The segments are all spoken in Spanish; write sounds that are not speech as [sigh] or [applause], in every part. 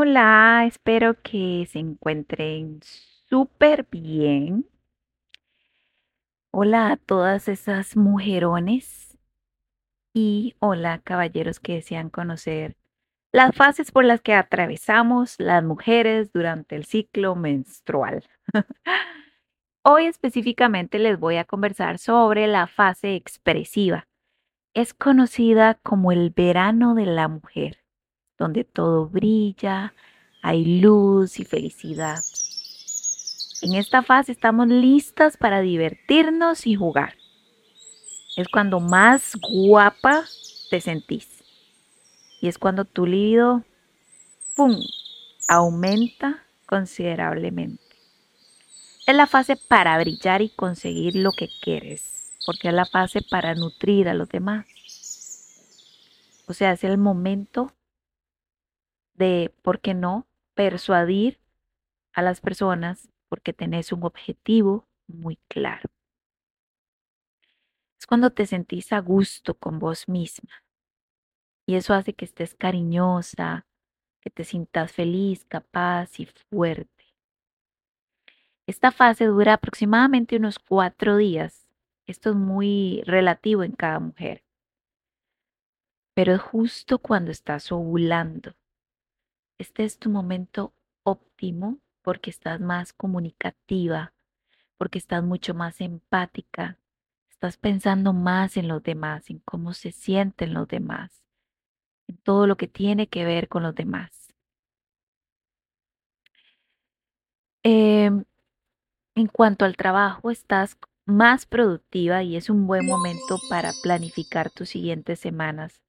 Hola, espero que se encuentren súper bien. Hola a todas esas mujerones y hola caballeros que desean conocer las fases por las que atravesamos las mujeres durante el ciclo menstrual. [laughs] Hoy específicamente les voy a conversar sobre la fase expresiva. Es conocida como el verano de la mujer donde todo brilla, hay luz y felicidad. En esta fase estamos listas para divertirnos y jugar. Es cuando más guapa te sentís. Y es cuando tu libido, ¡pum!, aumenta considerablemente. Es la fase para brillar y conseguir lo que quieres, porque es la fase para nutrir a los demás. O sea, es el momento de, ¿por qué no?, persuadir a las personas porque tenés un objetivo muy claro. Es cuando te sentís a gusto con vos misma. Y eso hace que estés cariñosa, que te sientas feliz, capaz y fuerte. Esta fase dura aproximadamente unos cuatro días. Esto es muy relativo en cada mujer. Pero es justo cuando estás ovulando este es tu momento óptimo porque estás más comunicativa, porque estás mucho más empática, estás pensando más en los demás, en cómo se sienten los demás, en todo lo que tiene que ver con los demás. Em, en cuanto al trabajo, estás más productiva y es un buen momento para planificar tus siguientes semanas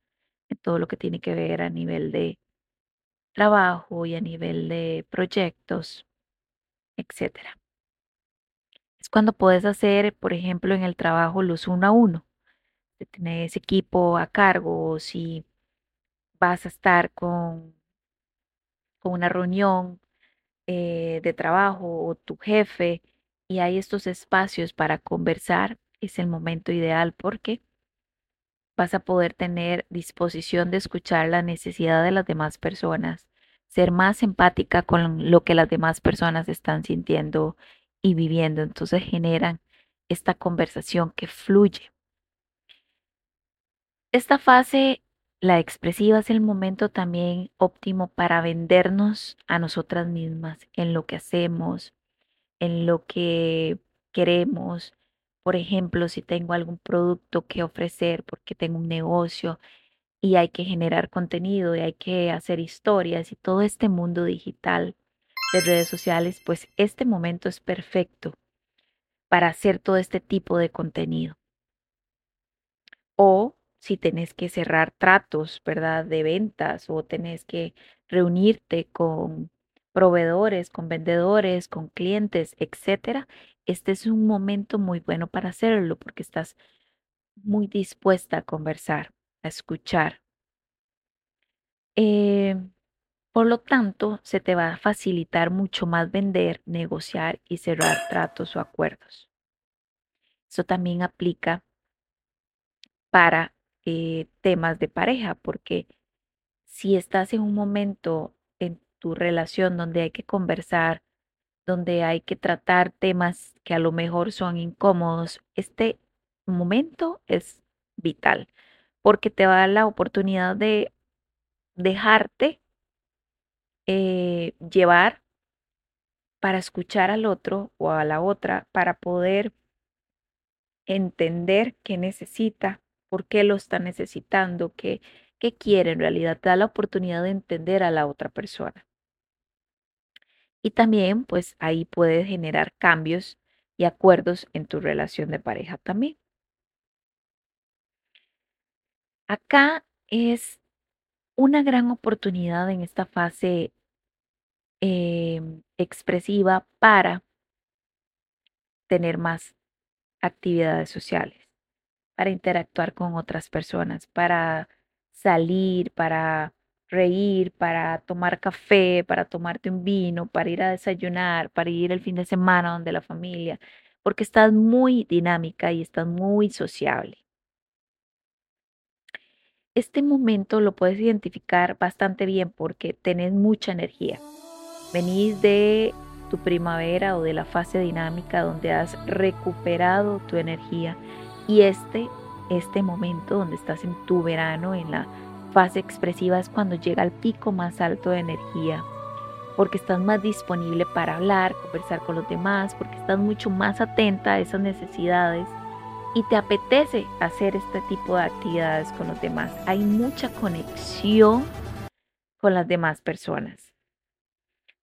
en todo lo que tiene que ver a nivel de trabajo y a nivel de proyectos, etcétera. Es cuando puedes hacer, por ejemplo, en el trabajo los uno a uno, tener ese equipo a cargo, o si vas a estar con, con una reunión eh, de trabajo o tu jefe y hay estos espacios para conversar, es el momento ideal porque vas a poder tener disposición de escuchar la necesidad de las demás personas, ser más empática con lo que las demás personas están sintiendo y viviendo. Entonces generan esta conversación que fluye. Esta fase, la expresiva, es el momento también óptimo para vendernos a nosotras mismas en lo que hacemos, en lo que queremos, por ejemplo, si tengo algún producto que ofrecer porque tengo un negocio y hay que generar contenido y hay que hacer historias y todo este mundo digital de redes sociales, pues este momento es perfecto para hacer todo este tipo de contenido. O si tenés que cerrar tratos, ¿verdad? De ventas o tenés que reunirte con proveedores, con vendedores, con clientes, etcétera, este es un momento muy bueno para hacerlo porque estás muy dispuesta a conversar, a escuchar. Eh, por lo tanto, se te va a facilitar mucho más vender, negociar y cerrar tratos o acuerdos. Eso también aplica para eh, temas de pareja, porque si estás en un momento en tu relación donde hay que conversar, donde hay que tratar temas que a lo mejor son incómodos, este momento es vital porque te va a dar la oportunidad de dejarte eh, llevar para escuchar al otro o a la otra, para poder entender qué necesita, por qué lo está necesitando, qué, qué quiere en realidad. Te da la oportunidad de entender a la otra persona. Y también, pues ahí puedes generar cambios y acuerdos en tu relación de pareja también. Acá es una gran oportunidad en esta fase em, expresiva para tener más actividades sociales, para interactuar con otras personas, para salir, para reír, para tomar café, para tomarte un vino, para ir a desayunar, para ir el fin de semana donde la familia, porque estás muy dinámica y estás muy sociable. Este momento lo puedes identificar bastante bien porque tenés mucha energía. Venís de tu primavera o de la fase dinámica donde has recuperado tu energía y este, este momento donde estás en tu verano, en la fase expresiva, es cuando llega al pico más alto de energía porque estás más disponible para hablar, conversar con los demás, porque estás mucho más atenta a esas necesidades y te apetece hacer este tipo de actividades con los demás. Hay mucha conexión con las demás personas.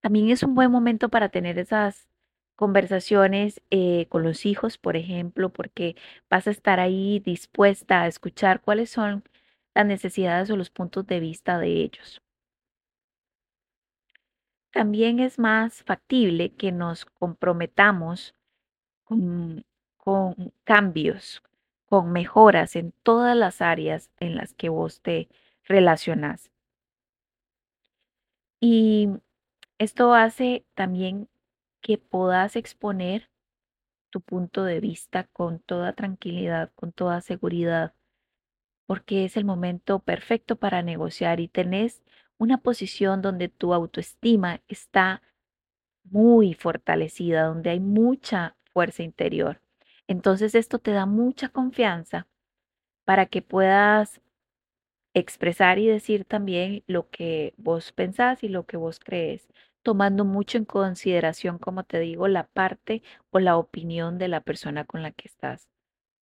También es un buen momento para tener esas conversaciones eh, con los hijos, por ejemplo, porque vas a estar ahí dispuesta a escuchar cuáles son las necesidades o los puntos de vista de ellos. También es más factible que nos comprometamos con, con cambios, con mejoras en todas las áreas en las que vos te relacionás. Y esto hace también que puedas exponer tu punto de vista con toda tranquilidad, con toda seguridad, porque es el momento perfecto para negociar y tenés una posición donde tu autoestima está muy fortalecida, donde hay mucha fuerza interior. Entonces esto te da mucha confianza para que puedas expresar y decir también lo que vos pensás y lo que vos crees, tomando mucho en consideración, como te digo, la parte o la opinión de la persona con la que estás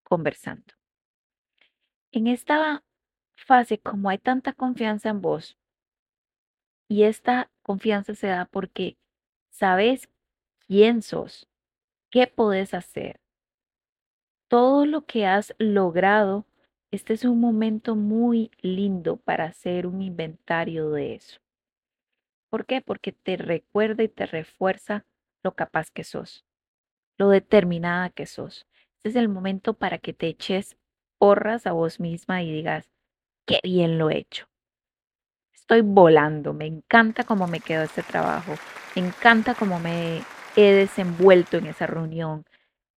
conversando. En esta fase, como hay tanta confianza en vos, y esta confianza se da porque sabes quién sos, qué podés hacer, todo lo que has logrado este es un momento muy lindo para hacer un inventario de eso. ¿Por qué? Porque te recuerda y te refuerza lo capaz que sos, lo determinada que sos. Este es el momento para que te eches porras a vos misma y digas, qué bien lo he hecho. Estoy volando, me encanta cómo me quedó este trabajo, me encanta cómo me he desenvuelto en esa reunión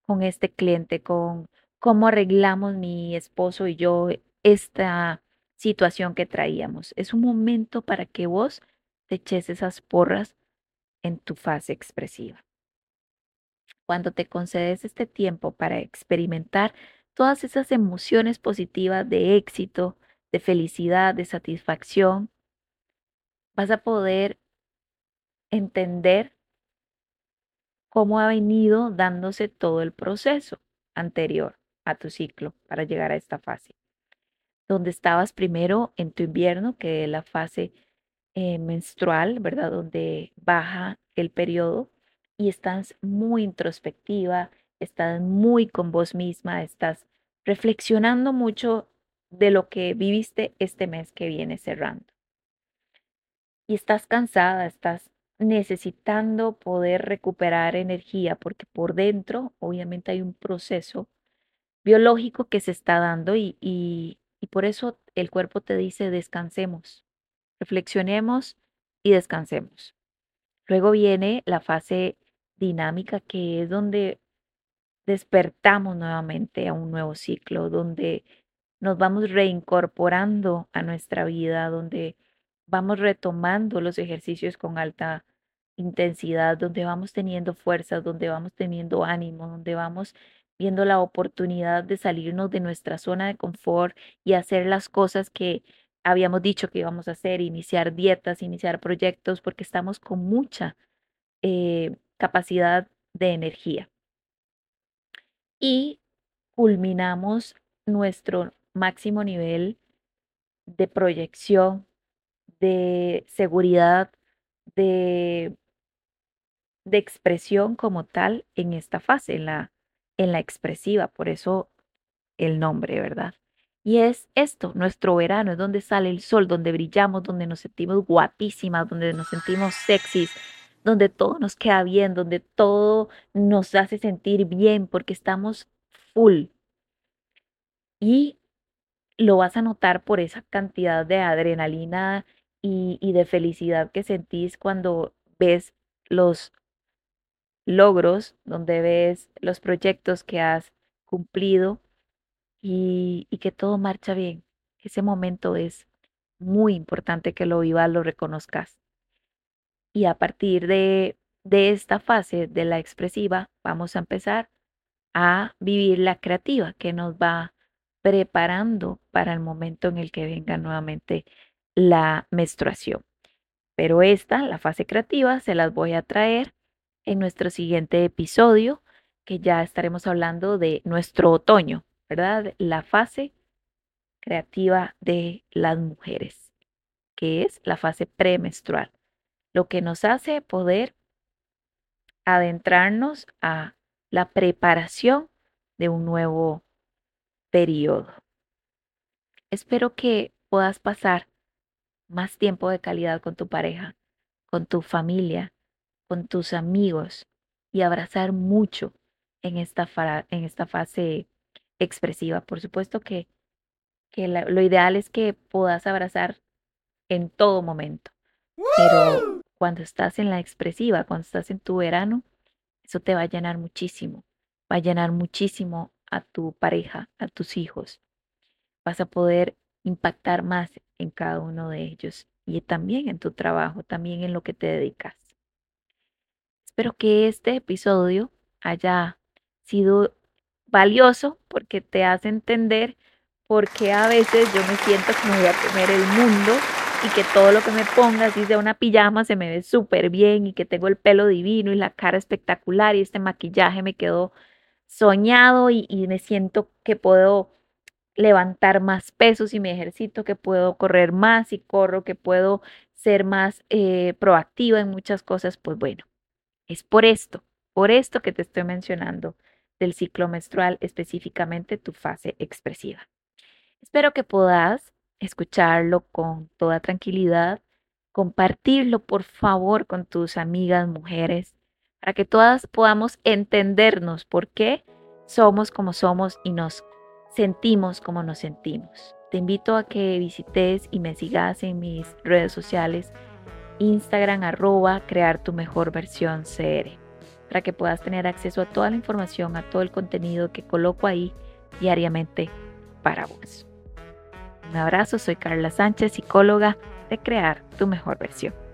con este cliente, con cómo arreglamos mi esposo y yo esta situación que traíamos. Es un momento para que vos te eches esas porras en tu fase expresiva. Cuando te concedes este tiempo para experimentar todas esas emociones positivas de éxito, de felicidad, de satisfacción, vas a poder entender cómo ha venido dándose todo el proceso anterior a tu ciclo para llegar a esta fase. Donde estabas primero en tu invierno, que es la fase eh, menstrual, ¿verdad? Donde baja el periodo y estás muy introspectiva, estás muy con vos misma, estás reflexionando mucho de lo que viviste este mes que viene cerrando. Y estás cansada, estás necesitando poder recuperar energía porque por dentro obviamente hay un proceso biológico que se está dando y, y, por eso el cuerpo te dice descansemos, reflexionemos y descansemos. Luego viene la fase dinámica que es donde despertamos nuevamente a un nuevo ciclo, donde nos vamos reincorporando a nuestra vida, donde vamos retomando los ejercicios con alta intensidad, donde vamos teniendo fuerzas, donde vamos teniendo ánimo, donde vamos viendo la oportunidad de salirnos de nuestra zona de confort y hacer las cosas que habíamos dicho que íbamos a hacer, iniciar dietas, iniciar proyectos, porque estamos con mucha eh, capacidad de energía. Y culminamos nuestro máximo nivel de proyección, de seguridad, de, de expresión como tal en esta fase, en la en la expresiva, por eso el nombre, ¿verdad? Y es esto, nuestro verano, es donde sale el sol, donde brillamos, donde nos sentimos guapísimas, donde nos sentimos sexys, donde todo nos queda bien, donde todo nos hace sentir bien porque estamos full. Y lo vas a notar por esa cantidad de adrenalina y, y de felicidad que sentís cuando ves los logros, donde ves los proyectos que has cumplido y, que todo marcha bien, Ese momento es muy importante que lo vivas, lo reconozcas. Y a partir de, de esta fase de la expresiva, vamos a empezar a vivir la creativa que nos va preparando para el momento en el que venga nuevamente la menstruación. Pero esta, la fase creativa, se las voy a traer en nuestro siguiente episodio, que ya estaremos hablando de nuestro otoño, ¿verdad? La fase creativa de las mujeres, que es la fase premenstrual, lo que nos hace poder adentrarnos a la preparación de un nuevo periodo. Espero que puedas pasar más tiempo de calidad con tu pareja, con tu familia, con tus amigos y abrazar mucho en esta, en esta fase expresiva. Por supuesto que, que lo ideal es que puedas abrazar en todo momento, pero cuando estás en la expresiva, cuando estás en tu verano, eso te va a llenar muchísimo, va a llenar muchísimo a tu pareja, a tus hijos. Vas a poder impactar más en cada uno de ellos y también en tu trabajo, también en lo que te dedicas. Espero que este episodio haya sido valioso porque te hace entender por qué a veces yo me siento como voy a comer el mundo y que todo lo que me ponga, si sea una pijama, se me ve súper bien y que tengo el pelo divino y la cara espectacular y este maquillaje me quedó soñado y, y me siento que puedo levantar más pesos y me ejercito, que puedo correr más y corro, que puedo ser más eh, proactiva en muchas cosas, pues bueno, es por esto, por esto que te estoy mencionando del ciclo menstrual, específicamente tu fase expresiva. Espero que puedas escucharlo con toda tranquilidad, compartirlo por favor con tus amigas mujeres, para que todas podamos entendernos por qué somos como somos y nos sentimos como nos sentimos. Te invito a que visites y me sigas en mis redes sociales, Instagram arroba crear tu mejor versión CR, para que puedas tener acceso a toda la información, a todo el contenido que coloco ahí diariamente para vos. Un abrazo, soy Carla Sánchez, psicóloga de Crear tu mejor versión.